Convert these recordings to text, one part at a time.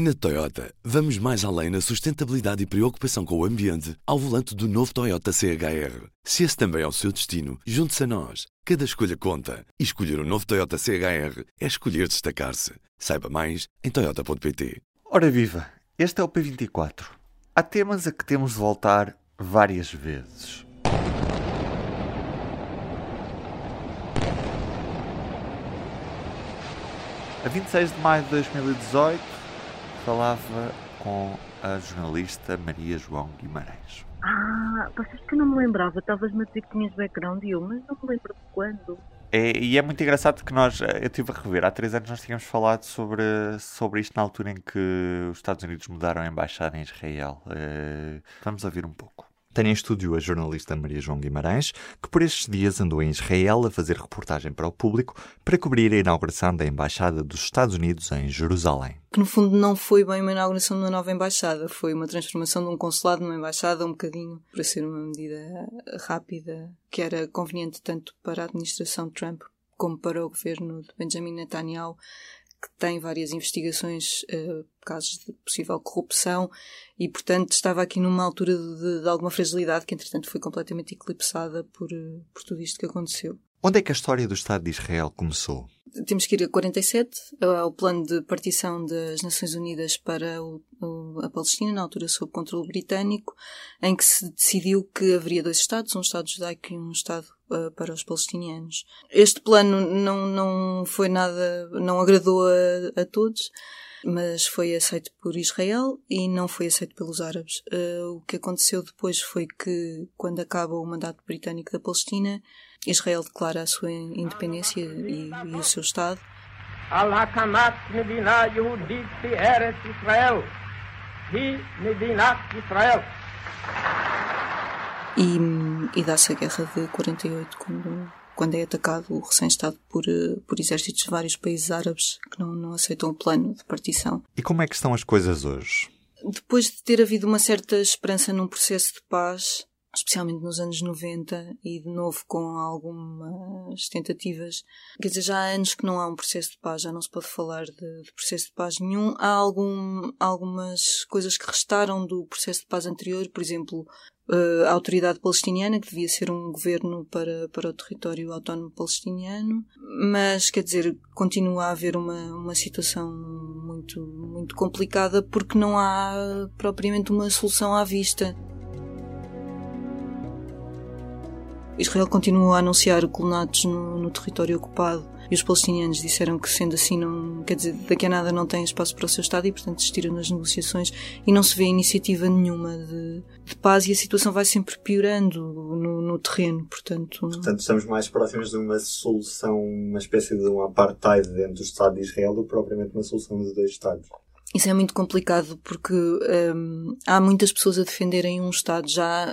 Na Toyota, vamos mais além na sustentabilidade e preocupação com o ambiente ao volante do novo Toyota CHR. Se esse também é o seu destino, junte-se a nós. Cada escolha conta. E escolher o um novo Toyota CHR é escolher destacar-se. Saiba mais em Toyota.pt. Ora viva, este é o P24. Há temas a que temos de voltar várias vezes. A 26 de maio de 2018, falava com a jornalista Maria João Guimarães. Ah, vocês que eu não me lembrava, estavas-me a dizer que tinhas background e eu, mas não me lembro de quando. É, e é muito engraçado que nós, eu estive a rever, há três anos nós tínhamos falado sobre, sobre isto na altura em que os Estados Unidos mudaram a embaixada em Israel. Uh, vamos ouvir um pouco. Tenho em estúdio a jornalista Maria João Guimarães, que por estes dias andou em Israel a fazer reportagem para o público para cobrir a inauguração da Embaixada dos Estados Unidos em Jerusalém. Que no fundo não foi bem uma inauguração de uma nova embaixada, foi uma transformação de um consulado numa embaixada, um bocadinho, para ser uma medida rápida, que era conveniente tanto para a administração Trump como para o governo de Benjamin Netanyahu que tem várias investigações, uh, casos de possível corrupção, e portanto estava aqui numa altura de, de alguma fragilidade que entretanto foi completamente eclipsada por, uh, por tudo isto que aconteceu. Onde é que a história do Estado de Israel começou? Temos que ir a 47, ao plano de partição das Nações Unidas para o, o, a Palestina, na altura sob controle britânico, em que se decidiu que haveria dois Estados, um Estado judaico e um Estado uh, para os palestinianos. Este plano não, não foi nada, não agradou a, a todos mas foi aceito por Israel e não foi aceito pelos árabes. Uh, o que aconteceu depois foi que, quando acaba o mandato britânico da Palestina, Israel declara a sua independência e, e o seu Estado. E, e dá-se a guerra de 48, quando quando é atacado o recém-Estado por, por exércitos de vários países árabes que não, não aceitam o plano de partição. E como é que estão as coisas hoje? Depois de ter havido uma certa esperança num processo de paz, especialmente nos anos 90 e de novo com algumas tentativas. Quer dizer, já há anos que não há um processo de paz, já não se pode falar de, de processo de paz nenhum. Há algum, algumas coisas que restaram do processo de paz anterior, por exemplo, uh, a autoridade palestiniana, que devia ser um governo para, para o território autónomo palestiniano, mas quer dizer, continua a haver uma, uma situação muito, muito complicada porque não há propriamente uma solução à vista. Israel continua a anunciar colonatos no, no território ocupado e os palestinianos disseram que, sendo assim, não, quer dizer, daqui a nada não tem espaço para o seu Estado e, portanto, desistiram nas negociações e não se vê iniciativa nenhuma de, de paz e a situação vai sempre piorando no, no, terreno, portanto... Portanto, estamos mais próximos de uma solução, uma espécie de um apartheid dentro do Estado de Israel do que propriamente uma solução de dois Estados. Isso é muito complicado porque hum, há muitas pessoas a defenderem um Estado. Já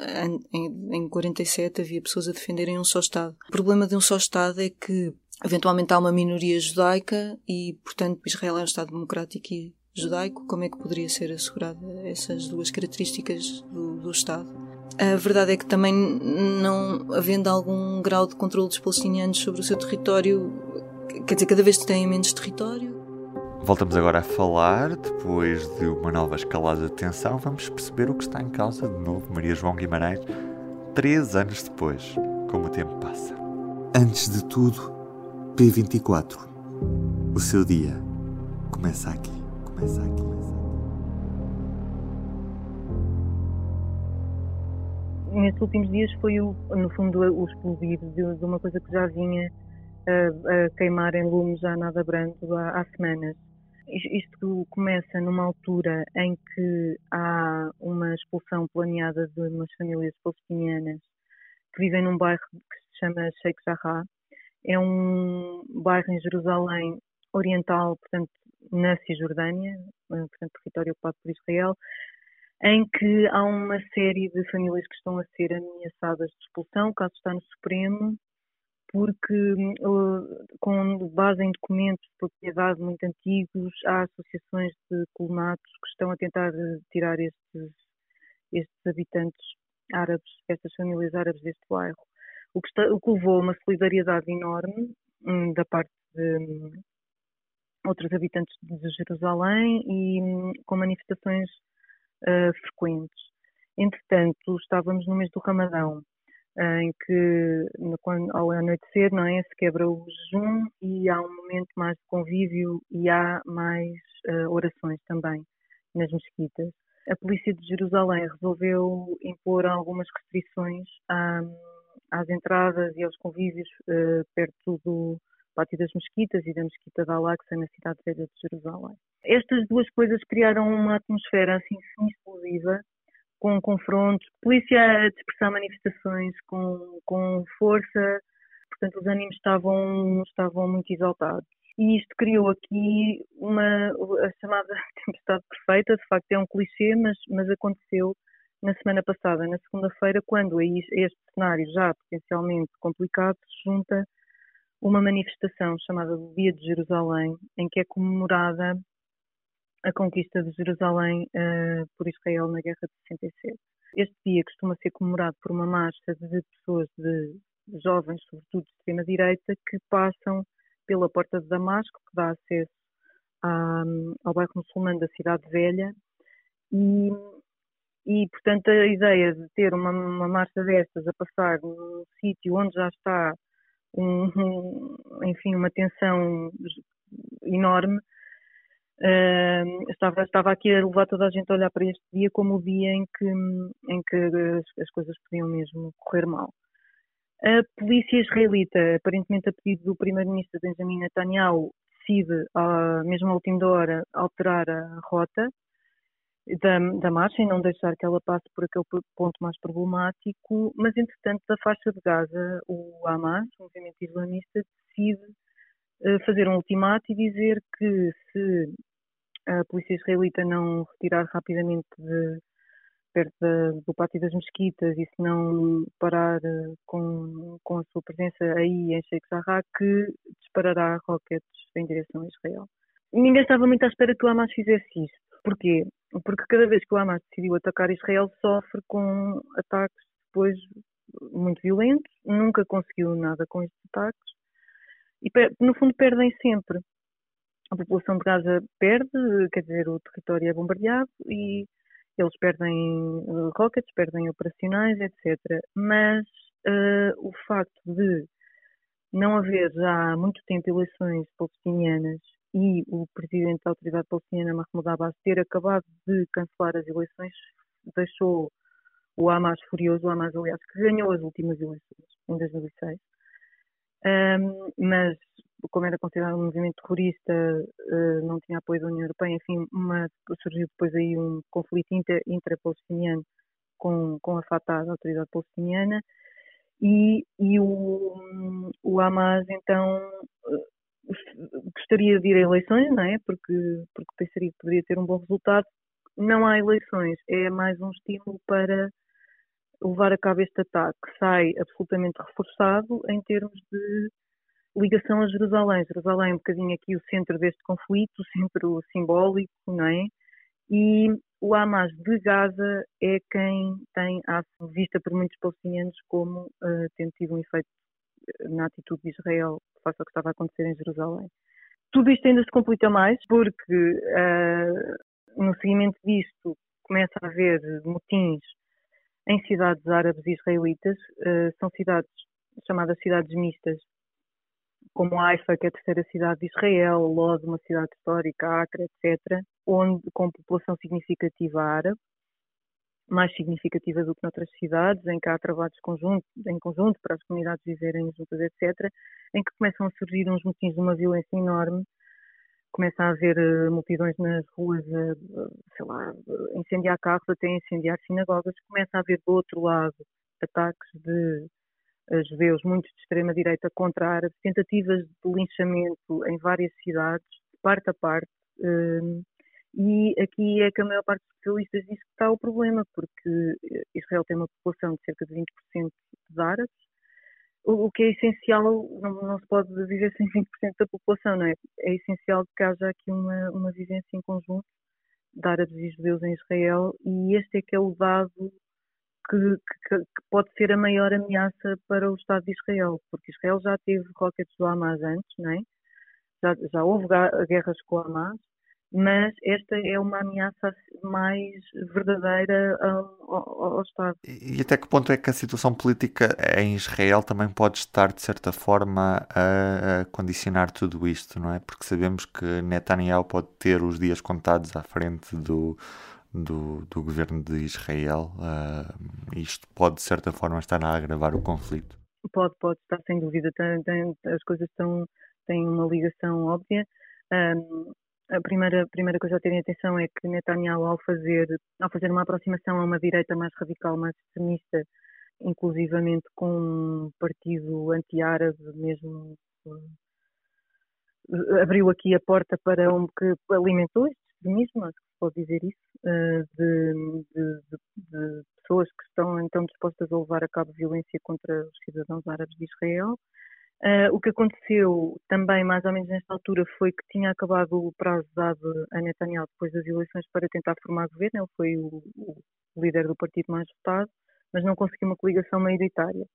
em, em 47 havia pessoas a defenderem um só Estado. O problema de um só Estado é que Eventualmente há uma minoria judaica e, portanto, Israel é um Estado democrático e judaico. Como é que poderia ser assegurada essas duas características do, do Estado? A verdade é que também, não havendo algum grau de controle dos palestinianos sobre o seu território, quer dizer, cada vez têm menos território. Voltamos agora a falar, depois de uma nova escalada de tensão, vamos perceber o que está em causa de novo Maria João Guimarães, três anos depois, como o tempo passa. Antes de tudo, P24. O seu dia começa aqui. Começa aqui. Nestes últimos dias foi, o, no fundo, o explosivo de, de uma coisa que já vinha a, a queimar em lume já nada branco há, há semanas. Isto começa numa altura em que há uma expulsão planeada de umas famílias palestinianas que vivem num bairro que se chama Sheikh Jarrah, é um bairro em Jerusalém Oriental, portanto, na Cisjordânia, eh, portanto, território ocupado por Israel, em que há uma série de famílias que estão a ser ameaçadas de expulsão, o caso está no Supremo, porque eh, com base em documentos de propriedade muito antigos, há associações de colonatos que estão a tentar tirar estes, estes habitantes árabes, estas famílias árabes deste bairro o que, está, o que levou a uma solidariedade enorme hum, da parte de, outros habitantes de Jerusalém e hum, com manifestações uh, frequentes. Entretanto, estávamos no mês do Ramadão, em que quando, ao anoitecer não é, se quebra o jejum e há um momento mais de convívio e há mais uh, orações também nas mesquitas. A polícia de Jerusalém resolveu impor algumas restrições às entradas e aos convívios perto do, Pátio das Mesquitas e da Mesquita da Al-Aqsa na cidade velha de Jerusalém. Estas duas coisas criaram uma atmosfera assim semi-explosiva, com confrontos, polícia a dispersar manifestações com, com força, portanto os ânimos estavam, estavam muito exaltados. E isto criou aqui uma a chamada tempestade perfeita, de facto é um clichê, mas, mas aconteceu na semana passada, na segunda-feira, quando este cenário já potencialmente complicado se junta uma manifestação chamada Dia de Jerusalém, em que é comemorada a conquista de Jerusalém uh, por Israel na Guerra de 67. Este dia costuma ser comemorado por uma marcha de pessoas, de, jovens, sobretudo de extrema-direita, que passam pela Porta de Damasco, que dá acesso à, ao bairro muçulmano da Cidade Velha, e, e, portanto, a ideia de ter uma, uma marcha destas a passar num sítio onde já está um, enfim, uma tensão enorme. Estava, estava aqui a levar toda a gente a olhar para este dia como o dia em que, em que as, as coisas podiam mesmo correr mal. A polícia israelita, aparentemente a pedido do primeiro-ministro Benjamin Netanyahu, decide, mesmo à última hora, alterar a rota da, da marcha e não deixar que ela passe por aquele ponto mais problemático, mas entretanto da faixa de Gaza o Hamas, o movimento islamista, decide fazer um ultimato e dizer que se a polícia israelita não retirar rapidamente de, perto da, do pátio das mesquitas e se não parar uh, com, com a sua presença aí em Sheikh Jarrah, que disparará rockets em direção a Israel. Ninguém estava muito à espera que o Hamas fizesse isto. Porquê? porque cada vez que o Hamas decidiu atacar Israel sofre com ataques depois muito violentos, nunca conseguiu nada com estes ataques e no fundo perdem sempre. A população de Gaza perde, quer dizer, o território é bombardeado e eles perdem uh, rockets, perdem operacionais, etc. Mas uh, o facto de não haver já há muito tempo eleições palestinianas e o presidente da autoridade palestiniana, Mahmoud Abbas, ter acabado de cancelar as eleições, deixou o Hamas furioso, o Hamas, aliás, que ganhou as últimas eleições, em 2006. Um, mas, como era considerado um movimento terrorista, uh, não tinha apoio da União Europeia, enfim, uma, surgiu depois aí um conflito intra-palestiniano com, com a Fatah, a autoridade palestiniana, e, e o, o Hamas, então, gostaria de ir a eleições, não é? Porque, porque pensaria que poderia ter um bom resultado. Não há eleições, é mais um estímulo para levar a cabo este ataque. Sai absolutamente reforçado em termos de ligação a Jerusalém. Jerusalém é um bocadinho aqui o centro deste conflito, o centro simbólico, não é? E o Hamas de Gaza é quem tem a vista por muitos palestinianos como uh, tendo tido um efeito na atitude de Israel face ao que estava a acontecer em Jerusalém. Tudo isto ainda se complica mais porque uh, no seguimento disto começa a haver motins em cidades árabes e israelitas, uh, são cidades chamadas cidades mistas, como Haifa, que é a terceira cidade de Israel, Lod, uma cidade histórica, Acre, etc., onde com população significativa árabe, mais significativa do que noutras cidades, em que há trabalhos conjunto, em conjunto para as comunidades viverem juntas, etc., em que começam a surgir uns motins de uma violência enorme, começa a haver uh, multidões nas ruas, uh, sei lá, incendiar carros até incendiar sinagogas, começa a haver do outro lado ataques de judeus, muitos de extrema-direita contra árabes, tentativas de linchamento em várias cidades, parte a parte, e aqui é que a maior parte dos especialistas diz que está o problema, porque eh, Israel tem uma população de cerca de 20% de árabes, o, que é essencial, não, não, se pode viver sem 20% da população, não é? É essencial que haja aqui uma, uma vivência em conjunto de árabes e judeus em Israel, e este é que é o dado que, que, que, pode ser a maior ameaça para o Estado de Israel, porque Israel já teve rockets do Hamas antes, não é? Já, já houve guerras com a Hamas, mas esta é uma ameaça mais verdadeira ao, ao, ao, Estado. E até que ponto é que a situação política em Israel também pode estar, de certa forma, a, a condicionar tudo isto, não é? Porque sabemos que Netanyahu pode ter os dias contados à frente do, do, do governo de Israel. Uh, isto pode, de certa forma, estar a agravar o conflito. Pode, pode estar, sem dúvida. Tem, tem, as coisas estão, têm uma ligação óbvia. Um, a primeira, primeira coisa a ter em atenção é que Netanyahu, ao fazer, ao fazer uma aproximação a uma direita mais radical, mais extremista, inclusivamente com um partido anti-árabe, mesmo eh, abriu aqui a porta para um que alimentou este extremismo, acho que se pode dizer isso, eh, de, de, de pessoas que estão então dispostas a levar a cabo violência contra os cidadãos árabes de Israel Uh, o que aconteceu também, mais ou menos nesta altura, foi que tinha acabado o prazo dado a Netanyahu depois das eleições para tentar formar governo. Ele foi o, o líder do partido mais votado, mas não conseguiu uma coligação maioritária.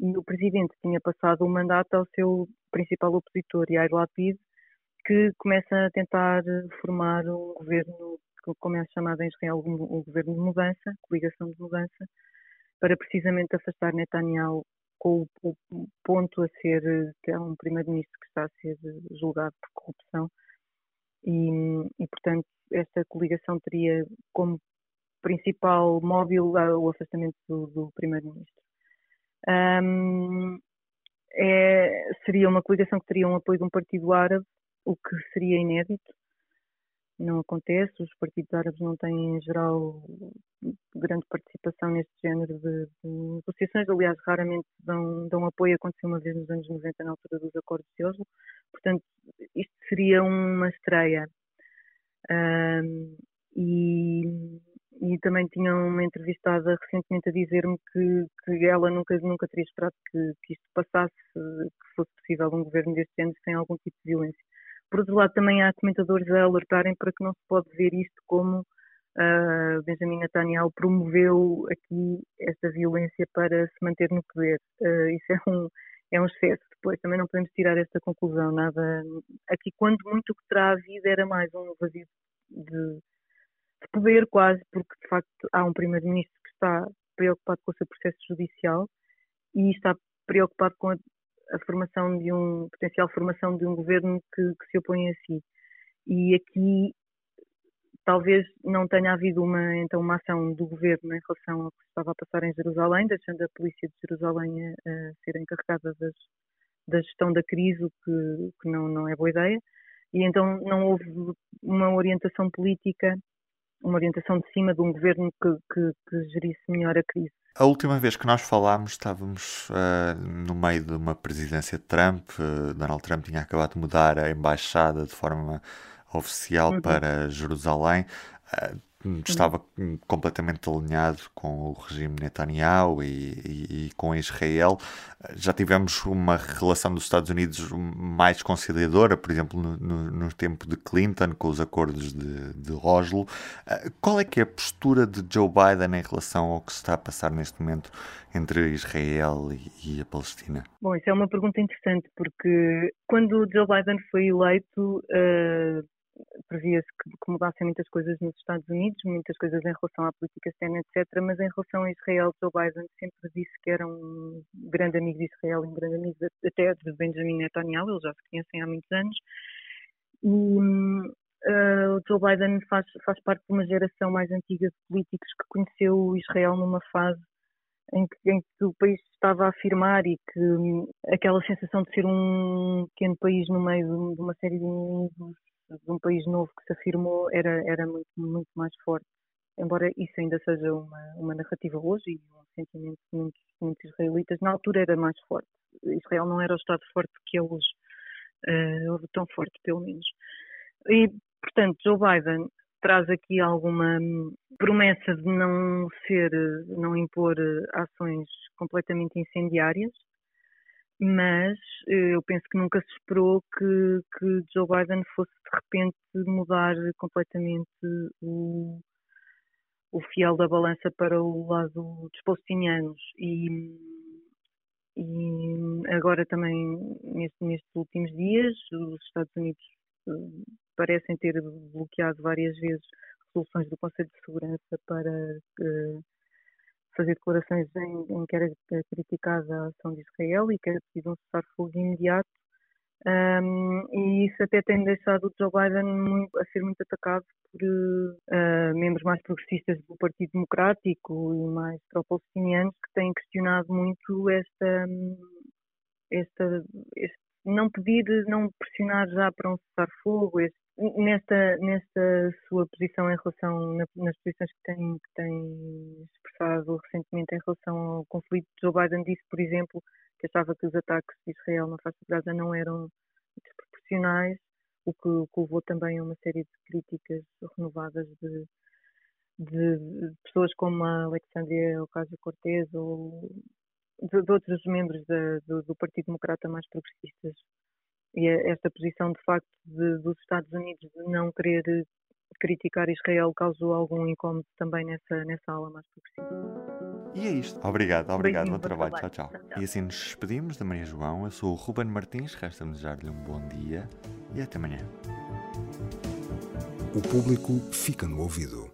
E o presidente tinha passado o mandato ao seu principal opositor, Yair Lapid, que começa a tentar formar um governo, como é chamado em Israel, um, governo de mudança, coligação de mudança, para precisamente afastar Netanyahu com o ponto a ser que é um primeiro-ministro que está a ser julgado por corrupção e, e, portanto, esta coligação teria como principal móvel o afastamento do, do primeiro-ministro. Um, é, seria uma coligação que teria um apoio de um partido árabe, o que seria inédito, não acontece, os partidos árabes não têm, em geral, grande participação neste género de, de negociações, aliás, raramente dão, dão apoio, aconteceu uma vez nos anos 90, na altura dos acordos de Oslo, portanto, isto seria uma estreia. Um, e, e também tinha uma entrevistada recentemente a dizer-me que, que ela nunca, nunca teria esperado que, que isto passasse, que fosse possível um governo deste género sem algum tipo de violência. Por outro lado, também há comentadores a alertarem para que não se pode ver isto como uh, Benjamin Netanyahu promoveu aqui esta violência para se manter no poder. Uh, isso é um, é um excesso. Depois também não podemos tirar esta conclusão. Nada. Aqui, quando muito o que terá havido era mais um vazio de, de poder, quase, porque de facto há um primeiro-ministro que está preocupado com o seu processo judicial e está preocupado com a a formação de um potencial formação de um governo que, que, se opõe a si. E aqui talvez não tenha havido uma então uma ação do governo em relação ao que estava a passar em Jerusalém, deixando a polícia de Jerusalém a, a ser encarregada das, da gestão da crise, o que, que não, não é boa ideia. E então não houve uma orientação política, uma orientação de cima de um governo que, que, que gerisse melhor a crise. A última vez que nós falámos estávamos uh, no meio de uma presidência de Trump. Uh, Donald Trump tinha acabado de mudar a embaixada de forma oficial uhum. para Jerusalém. Uh, Uhum. estava completamente alinhado com o regime Netanyahu e, e, e, com Israel. Já tivemos uma relação dos Estados Unidos mais conciliadora, por exemplo, no, no, no tempo de Clinton, com os acordos de, de, Oslo. Ah, qual é que é a postura de Joe Biden em relação ao que se está a passar neste momento entre Israel e, e a Palestina? Bom, isso é uma pergunta interessante, porque quando Joe Biden foi eleito, uh previa-se que, que, mudassem muitas coisas nos Estados Unidos, muitas coisas em relação à política externa, etc. Mas em relação a Israel, Joe Biden sempre disse que era um grande amigo de Israel, um grande amigo até de Benjamin Netanyahu, eles já se conhecem há muitos anos. E uh, Joe Biden faz, faz parte de uma geração mais antiga de políticos que conheceu Israel numa fase em que, em que, o país estava a afirmar e que hum, aquela sensação de ser um pequeno país no meio de uma série de inimigos de um país novo que se afirmou era, era muito, muito mais forte. Embora isso ainda seja uma, uma narrativa hoje e um sentimento de muitos, muitos israelitas, na altura era mais forte. Israel não era o Estado forte que é hoje, uh, tão forte, pelo menos. E, portanto, Joe Biden traz aqui alguma promessa de não ser, não impor ações completamente incendiárias, mas eh, eu penso que nunca se esperou que, que Joe Biden fosse de repente mudar completamente o, o fiel da balança para o lado dos palestinianos. E, e agora também, neste, nestes últimos dias, os Estados Unidos parecem ter bloqueado várias vezes resoluções do Conselho de Segurança para fazer declarações em, em que era criticada a ação de Israel e que era preciso um cessar-fogo imediato. Um, e isso até tem deixado o Joe Biden muito, a ser muito atacado por uh, membros mais progressistas do Partido Democrático e mais pró-palestinianos que têm questionado muito esta, esta, este não pedir, não pressionar já para um cessar-fogo, nesta, nesta sua posição em relação, nas posições que tem, que tem expressado recentemente em relação ao conflito, Joe Biden disse, por exemplo, que achava que os ataques de Israel na faixa de Gaza não eram desproporcionais, o que, o que levou também a uma série de críticas renovadas de, de, pessoas como a Alexandria Ocasio-Cortez ou de, de, outros membros da, do, do, Partido Democrata mais progressistas. E esta posição, de facto, de, dos Estados Unidos de não querer criticar Israel causou algum incómodo também nessa, nessa ala mais progressista. E é isto. Obrigado, obrigado. Bom trabalho. trabalho. Tchau, tchau, tchau. E assim nos despedimos da Maria João. Eu sou o Ruben Martins. Resta-me desejar-lhe um bom dia e até amanhã. O público fica no ouvido.